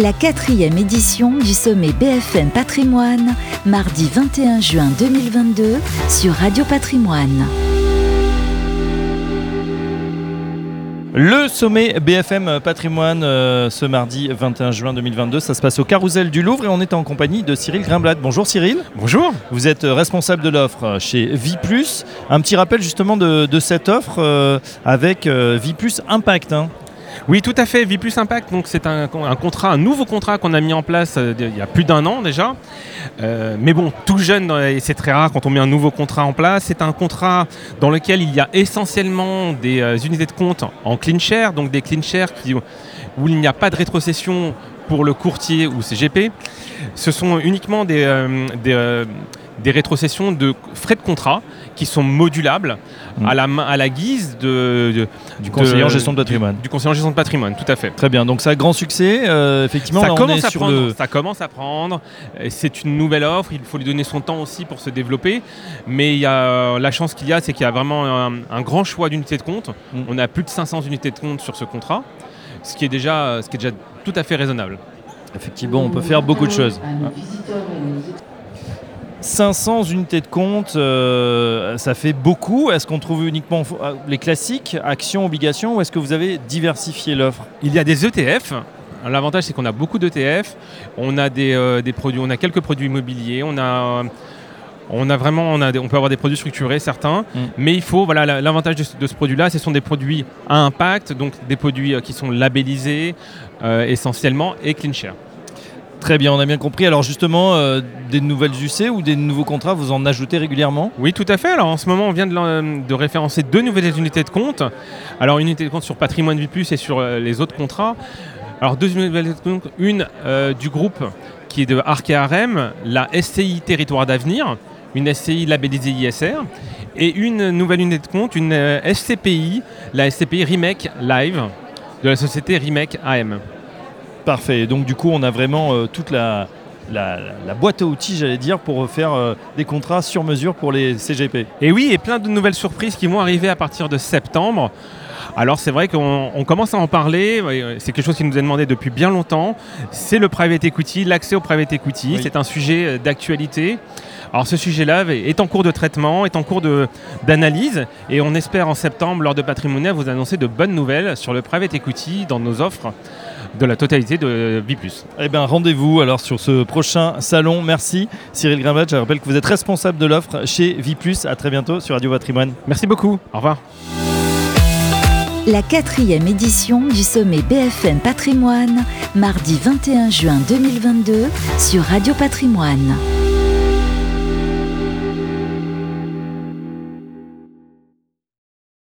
La quatrième édition du sommet BFM Patrimoine, mardi 21 juin 2022 sur Radio Patrimoine. Le sommet BFM Patrimoine euh, ce mardi 21 juin 2022, ça se passe au Carousel du Louvre et on est en compagnie de Cyril Grimblat. Bonjour Cyril. Bonjour. Vous êtes responsable de l'offre chez Viplus. Un petit rappel justement de, cette offre euh, avec euh, Viplus Impact. Hein. Oui, tout à fait. Vie Plus Impact, c'est un, nouveau contrat qu'on a mis en place euh, il y a plus d'un an déjà. Euh, mais bon, tout jeune, et c'est très rare quand on met un nouveau contrat en place. C'est un contrat dans lequel il y a essentiellement des euh, unités de compte en clean share, donc des clean share où il n'y a pas de rétrocession pour le courtier ou CGP. Ce sont uniquement des rétrocessions de frais de contrat qui sont modulables mm. à, la, à la guise de, du conseiller en gestion de patrimoine. Du, conseiller en gestion de patrimoine, tout à fait. Très bien, donc ça a grand succès. Euh, effectivement, ça, commence à prendre, ça commence à prendre. C'est une nouvelle offre, il faut lui donner son temps aussi pour se développer. Mais il y a, la chance qu'il y a, c'est qu'il y a vraiment un, grand choix d'unités de compte. Mm. On a plus de 500 unités de compte sur ce contrat, ce qui est déjà, ce qui est déjà tout à fait raisonnable. Effectivement, on peut faire beaucoup de choses. 500 unités de compte, euh, ça fait beaucoup. Est-ce qu'on trouve uniquement euh, les classiques, actions, obligations, ou est-ce que vous avez diversifié l'offre? Il y a des ETF. L'avantage, c'est qu'on a beaucoup d'ETF. On a des, euh, des, produits, on a quelques produits immobiliers. On a on a vraiment, on, a on peut avoir des produits structurés, certains, mm. mais il faut, voilà, l'avantage de, ce produit-là, ce sont des produits à impact, donc des produits qui sont labellisés essentiellement et clean share. Très bien, on a bien compris. Alors justement, euh, des nouvelles UC ou des nouveaux contrats, vous en ajoutez régulièrement? Oui, tout à fait. Alors en ce moment, on vient de, référencer deux nouvelles unités de compte. Alors une unité de compte sur Patrimoine Plus et sur euh, les autres contrats. Alors deux unités de compte, une euh, du groupe qui est de Arc la SCI Territoire d'Avenir, une SCI labellisée ISR, et une nouvelle unité de compte, une SCPI, la SCPI Remake Live de la société Remake AM. Parfait. Donc du coup, on a vraiment euh, toute la, la, boîte à outils, j'allais dire, pour faire euh, des contrats sur mesure pour les CGP. Et oui, et plein de nouvelles surprises qui vont arriver à partir de septembre. Alors c'est vrai qu'on commence à en parler, c'est quelque chose qui nous est demandé depuis bien longtemps, c'est le private equity, l'accès au private equity, c'est un sujet euh, d'actualité. Alors ce sujet-là est en cours de traitement, est en cours d'analyse et on espère en septembre, lors de Patrimonia, vous annoncer de bonnes nouvelles sur le private equity dans nos offres de la totalité de Viplus. Eh bien, rendez-vous alors sur ce prochain salon. Merci Cyril Grimbat. Je rappelle que vous êtes responsable de l'offre chez Viplus. À très bientôt sur Radio Patrimoine. Merci beaucoup. Au revoir. La quatrième édition du sommet BFM Patrimoine, mardi 21 juin 2022 sur Radio Patrimoine.